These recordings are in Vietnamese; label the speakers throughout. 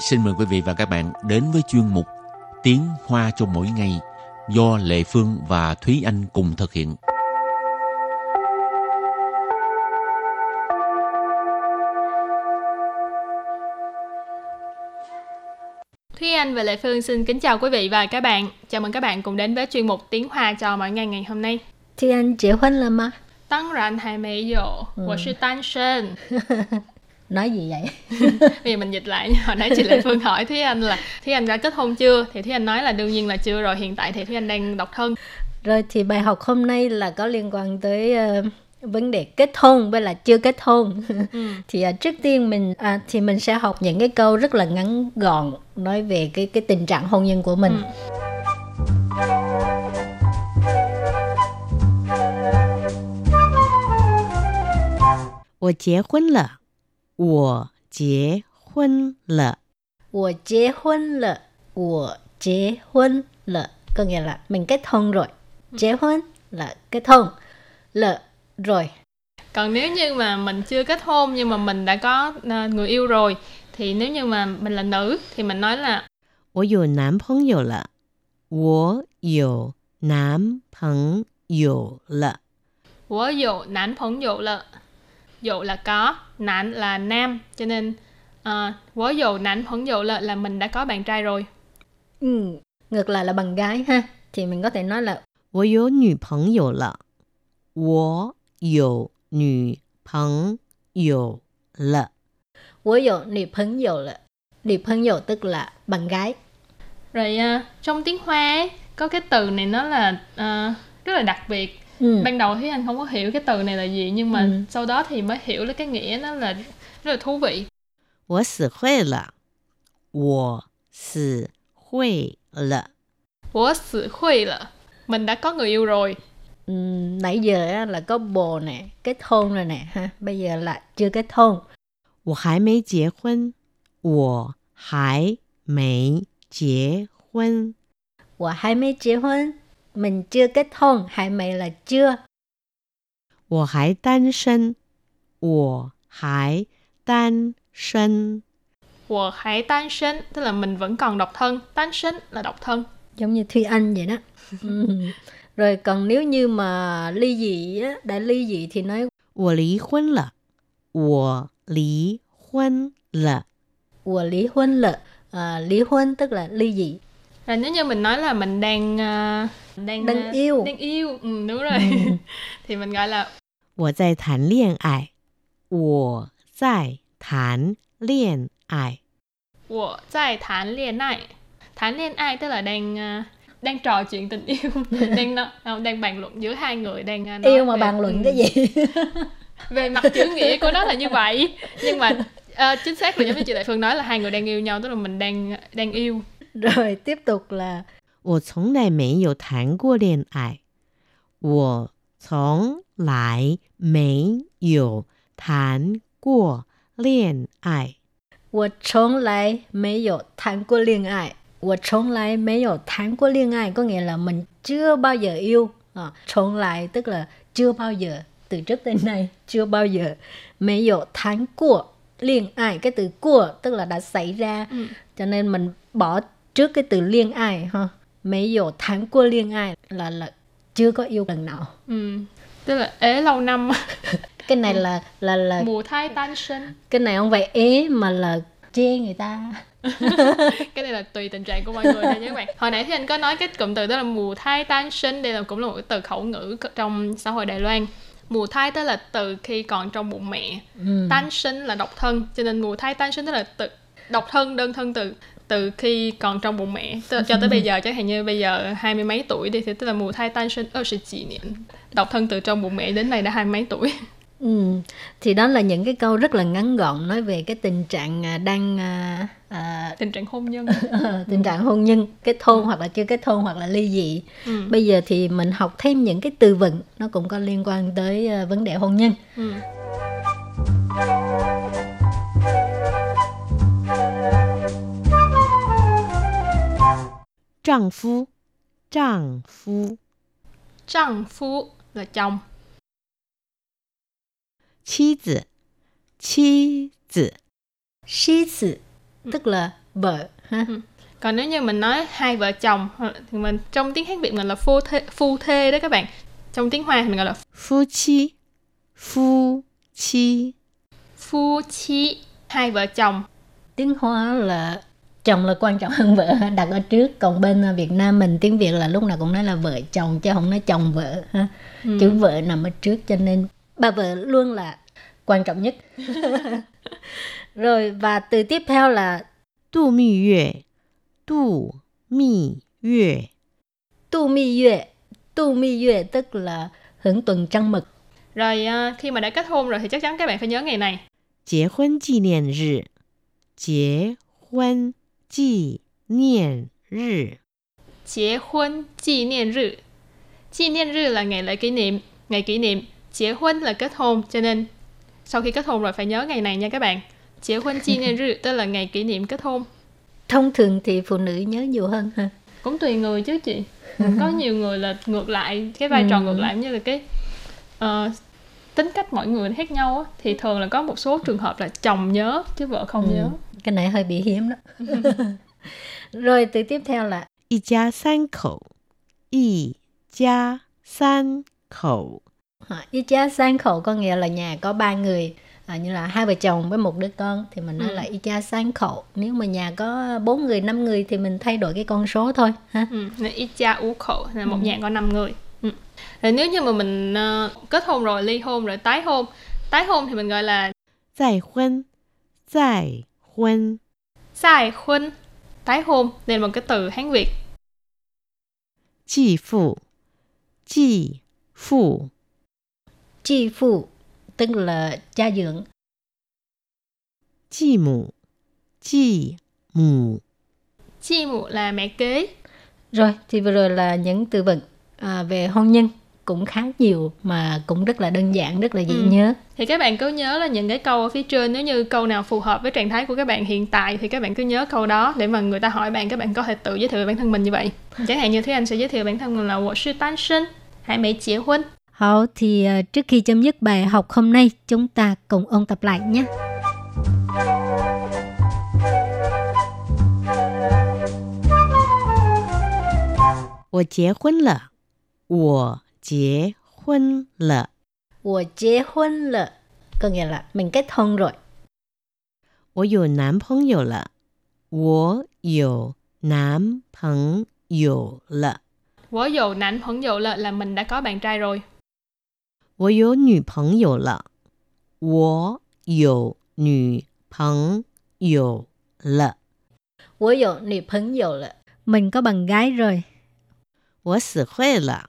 Speaker 1: xin mời quý vị và các bạn đến với chuyên mục Tiếng Hoa cho mỗi ngày do Lệ Phương và Thúy Anh cùng thực hiện.
Speaker 2: Thúy Anh và Lệ Phương xin kính chào quý vị và các bạn. Chào mừng các bạn cùng đến với chuyên mục Tiếng Hoa cho mỗi ngày ngày hôm nay.
Speaker 3: Thúy Anh 结婚了吗？
Speaker 2: 当然还没有，我是单身。
Speaker 3: Nói gì vậy?
Speaker 2: Bây giờ mình dịch lại nha. Hồi nãy chị Lệ Phương hỏi Thúy Anh là Thúy Anh đã kết hôn chưa? Thì Thúy Anh nói là đương nhiên là chưa rồi. Hiện tại thì Thúy Anh đang độc thân.
Speaker 3: Rồi thì bài học hôm nay là có liên quan tới ờ, vấn đề kết hôn với là chưa kết hôn. thì ờ, trước tiên mình à, thì mình sẽ học những cái câu rất là ngắn gọn nói về cái cái tình trạng hôn nhân của mình.
Speaker 2: Ừ.
Speaker 4: 我结婚了， 我结婚了，
Speaker 3: 我结婚了，我结婚了 có nghĩa là mình kết hôn rồi. Kết hôn là kết hôn. Lợ rồi.
Speaker 2: Còn nếu như mà mình chưa kết hôn nhưng mà mình đã có à, người yêu rồi thì nếu như mà mình là nữ thì mình nói là
Speaker 4: 我有男朋友了，我有男朋友了，
Speaker 2: Wo dụ nán phóng dụ là dụ là có, nán là nam cho nên uh, wo dụ nán phóng dụ là là mình đã có bạn trai rồi.
Speaker 3: Ừ. Ngược lại là bằng gái ha. Thì mình có thể nói là
Speaker 4: 我有女朋友了，我有女朋友了，
Speaker 3: Wo yo nữ 朋友了. Nữ 朋友 tức là bạn gái.
Speaker 2: Rồi à, trong tiếng Hoa ấy, có cái từ này nó là à, rất là đặc biệt.
Speaker 3: Ừ.
Speaker 2: Ban đầu thì anh không có hiểu cái từ này là gì nhưng mà
Speaker 3: Ừ.
Speaker 2: sau đó thì mới hiểu là cái nghĩa nó là rất là thú vị.
Speaker 4: 我死会了，我死会了，
Speaker 2: Wo sự khuy là mình đã có người yêu rồi.
Speaker 3: Ừ, nãy giờ á, là có bồ nè, kết hôn rồi nè ha. Bây giờ là chưa kết hôn.
Speaker 4: 我还没结婚，我还没结婚，
Speaker 3: Wa hai mấy kết hôn. Mình chưa kết hôn, hai mấy là chưa.
Speaker 4: 我还单身，我还单身。
Speaker 2: Wo hãy tan sinh tức là mình vẫn còn độc thân. Tan sinh là độc thân.
Speaker 3: Giống như Thúy Anh vậy đó. Ừ. Rồi còn nếu như mà ly dị á, đã ly dị thì nói
Speaker 4: 我离婚了，我离婚了，
Speaker 3: của lý hôn lợ. À, lý hôn tức là ly dị.
Speaker 2: Rồi nếu như mình nói là mình đang à, đang
Speaker 3: Đang
Speaker 2: à,
Speaker 3: yêu.
Speaker 2: đang yêu, ừ, đúng rồi. thì mình gọi là
Speaker 4: 我在谈恋爱，我在谈恋爱，
Speaker 2: Wo tại thán liên ai. Thán liên ai tức là đang à, đang trò chuyện tình yêu, đang no- không, đang bàn luận giữa hai người đang à, nói
Speaker 3: Yêu mà
Speaker 2: về-
Speaker 3: bàn luận
Speaker 2: ừ,
Speaker 3: cái gì?
Speaker 2: về mặt chữ nghĩa của nó là như vậy nhưng mà à, chính xác là giống như chị Đại Phương nói là hai người đang yêu nhau tức là mình đang đang yêu
Speaker 3: Rồi tiếp tục là
Speaker 4: 我从来没有谈过恋爱，我从来没有谈过恋爱。
Speaker 3: 我从来没有谈过恋爱。我从来没有谈过恋爱 có nghĩa là mình chưa bao giờ yêu. À, 从来 tức là chưa bao giờ từ trước đến nay chưa bao giờ. 没有谈过恋爱 cái từ của tức là đã xảy ra.
Speaker 2: Ừ.
Speaker 3: Cho nên mình bỏ trước cái từ liên ai ha. mấy dụ tháng qua liên ai là là chưa có yêu lần nào.
Speaker 2: Ừ. tức là ế lâu năm.
Speaker 3: Cái này là là là
Speaker 2: mùa thai tan sinh.
Speaker 3: Cái này không phải ế mà là chê người ta.
Speaker 2: Cái này là tùy tình trạng của mọi người thôi nha các bạn. Hồi nãy thì anh có nói cái cụm từ đó là mùa thai tan sinh. Đây là cũng là một cái từ khẩu ngữ trong xã hội đài loan. Mùa thai tức là từ khi còn trong bụng mẹ.
Speaker 3: Ừ.
Speaker 2: tan sinh là độc thân cho nên mùa thai tan sinh tức là từ độc thân đơn thân từ từ khi còn trong bụng mẹ tức cho tới bây giờ chẳng hạn như bây giờ hai mươi mấy tuổi đi thì tức là mùa thai tan sinh ở chỉ niệm độc thân từ trong bụng mẹ đến nay đã hai mấy tuổi
Speaker 3: Ừ. Thì đó là những cái câu rất là ngắn gọn nói về cái tình trạng à, đang à, à,
Speaker 2: tình trạng hôn nhân
Speaker 3: tình trạng hôn nhân kết hôn hoặc là chưa kết hôn hoặc là ly dị.
Speaker 2: ừ.
Speaker 3: Bây giờ thì mình học thêm những cái từ vựng nó cũng có liên quan tới à, vấn đề hôn nhân.
Speaker 2: Ừ.
Speaker 4: 丈夫，丈夫，
Speaker 2: 丈夫 là chồng
Speaker 4: 妻子，妻子，
Speaker 3: Sĩ tử tức là vợ ha
Speaker 2: còn nếu như mình nói hai vợ chồng thì mình trong tiếng hán việt mình là phu thê phu thê đó các bạn trong tiếng hoa thì mình gọi là
Speaker 4: phu chi phu chi
Speaker 2: phu chi hai vợ chồng
Speaker 3: tiếng hoa là chồng là quan trọng hơn vợ đặt ở trước. Còn bên à, Việt Nam mình tiếng Việt là lúc nào cũng nói là vợ chồng chứ không nói chồng vợ ha.
Speaker 2: Ừ.
Speaker 3: chữ vợ nằm ở trước cho nên bà vợ luôn là quan trọng nhất. Rồi và từ tiếp theo là
Speaker 4: tu mi yue. Tu mi yue.
Speaker 3: Tu mi yue. Tu mi yue tức là hưởng tuần trăng mật
Speaker 2: rồi à, khi mà đã kết hôn rồi thì chắc chắn các bạn phải nhớ ngày này.
Speaker 4: Kết hôn 纪念日
Speaker 2: Kết hôn kỷ niệm日kỷ niệm日là ngày lễ kỷ niệm ngày kỷ niệm kết hôn là kết hôn cho nên sau khi kết hôn rồi phải nhớ ngày này nha các bạn kết hôn kỷ niệm日 tức là ngày kỷ niệm kết hôn
Speaker 3: thông thường thì phụ nữ nhớ nhiều hơn ha
Speaker 2: cũng tùy người chứ chị có nhiều người là ngược lại cái vai trò ngược lại giống như là cái ờ, tính cách mỗi người khác nhau á, thì thường là có một số trường hợp là chồng nhớ chứ vợ không nhớ
Speaker 3: cái này hơi bị hiếm đó rồi từ tiếp theo là
Speaker 4: y gia san khẩu y gia san
Speaker 3: khẩu y gia san khẩu có nghĩa là nhà có ba người à, như là hai vợ chồng với một đứa con thì mình nói
Speaker 2: ừ.
Speaker 3: là y cha sang khẩu nếu mà nhà có bốn người năm người thì mình thay đổi cái con số thôi ha
Speaker 2: ừ. y cha ú khẩu là một ừ. nhà có năm người ừ. rồi nếu như mà mình uh, kết hôn rồi ly hôn rồi tái hôn tái hôn thì mình gọi là
Speaker 4: giải hôn hôn,
Speaker 2: sai hôn, tái hôn nên một cái từ Hán Việt.
Speaker 4: Chị phụ, chị phụ.
Speaker 3: Chị phụ tức là cha dưỡng.
Speaker 4: Chị mụ, chị mụ.
Speaker 2: Chị mụ là mẹ kế.
Speaker 3: Rồi, thì vừa rồi là những từ vựng à, về hôn nhân cũng khá nhiều mà cũng rất là đơn giản rất là dễ
Speaker 2: Ừ.
Speaker 3: nhớ
Speaker 2: thì các bạn cứ nhớ là những cái câu ở phía trên nếu như câu nào phù hợp với trạng thái của các bạn hiện tại thì các bạn cứ nhớ câu đó để mà người ta hỏi bạn các bạn có thể tự giới thiệu về bản thân mình như vậy chẳng hạn như Thúy Anh sẽ giới thiệu bản thân mình là 我是单身还没结婚
Speaker 3: Hảo thì à, trước khi chấm dứt bài học hôm nay chúng ta cùng ôn tập lại nhé
Speaker 4: 我结婚了，我 结婚了，
Speaker 3: 我结婚了 có nghĩa là mình kết hôn rồi
Speaker 4: 我有男朋友了，我有男朋友了，
Speaker 2: 我有男朋友了 là mình đã có bạn trai rồi
Speaker 4: 我有女朋友了，我有女朋友了，
Speaker 3: 我有女朋友了 mình có bạn gái rồi
Speaker 4: 我死会了，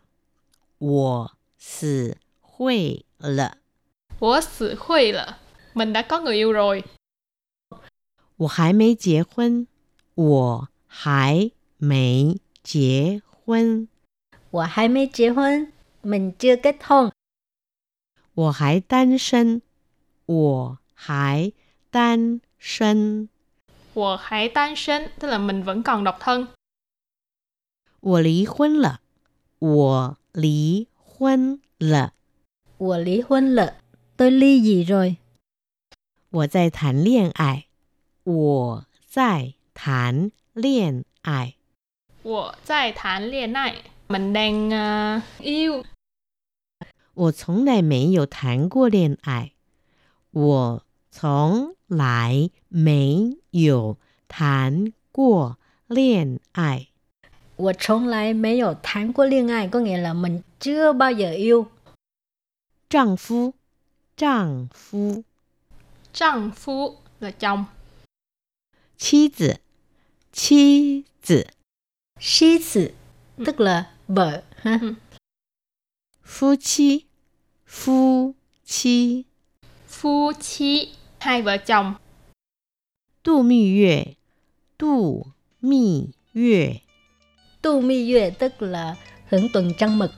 Speaker 4: 我死会了，
Speaker 2: 我死会了 mình đã có người yêu rồi
Speaker 4: 我还没结婚，我还没结婚，
Speaker 3: 我还没结婚 mình chưa kết hôn
Speaker 4: 我还单身，我还单身，
Speaker 2: 我还单身 tức là mình vẫn còn độc thân
Speaker 4: 我离婚了，我 离婚了，
Speaker 3: 我离婚了 tôi ly dị rồi
Speaker 4: 我在谈恋爱，我在谈恋爱，
Speaker 2: 我在谈恋爱 mình đang ờ, yêu
Speaker 4: 我从来没有谈过恋爱，我从来没有谈过恋爱。
Speaker 3: 我从来没有谈过恋爱 có nghĩa là mình chưa bao giờ yêu
Speaker 4: 丈夫，丈夫，
Speaker 2: 丈夫 là chồng
Speaker 4: 妻子，妻子，
Speaker 3: sĩ tử tức là vợ ha
Speaker 4: 夫妻，夫妻，
Speaker 2: phu chi hai vợ chồng
Speaker 4: 度蜜月，度蜜月，
Speaker 3: Tu mi yue tức là hưởng tuần trăng mật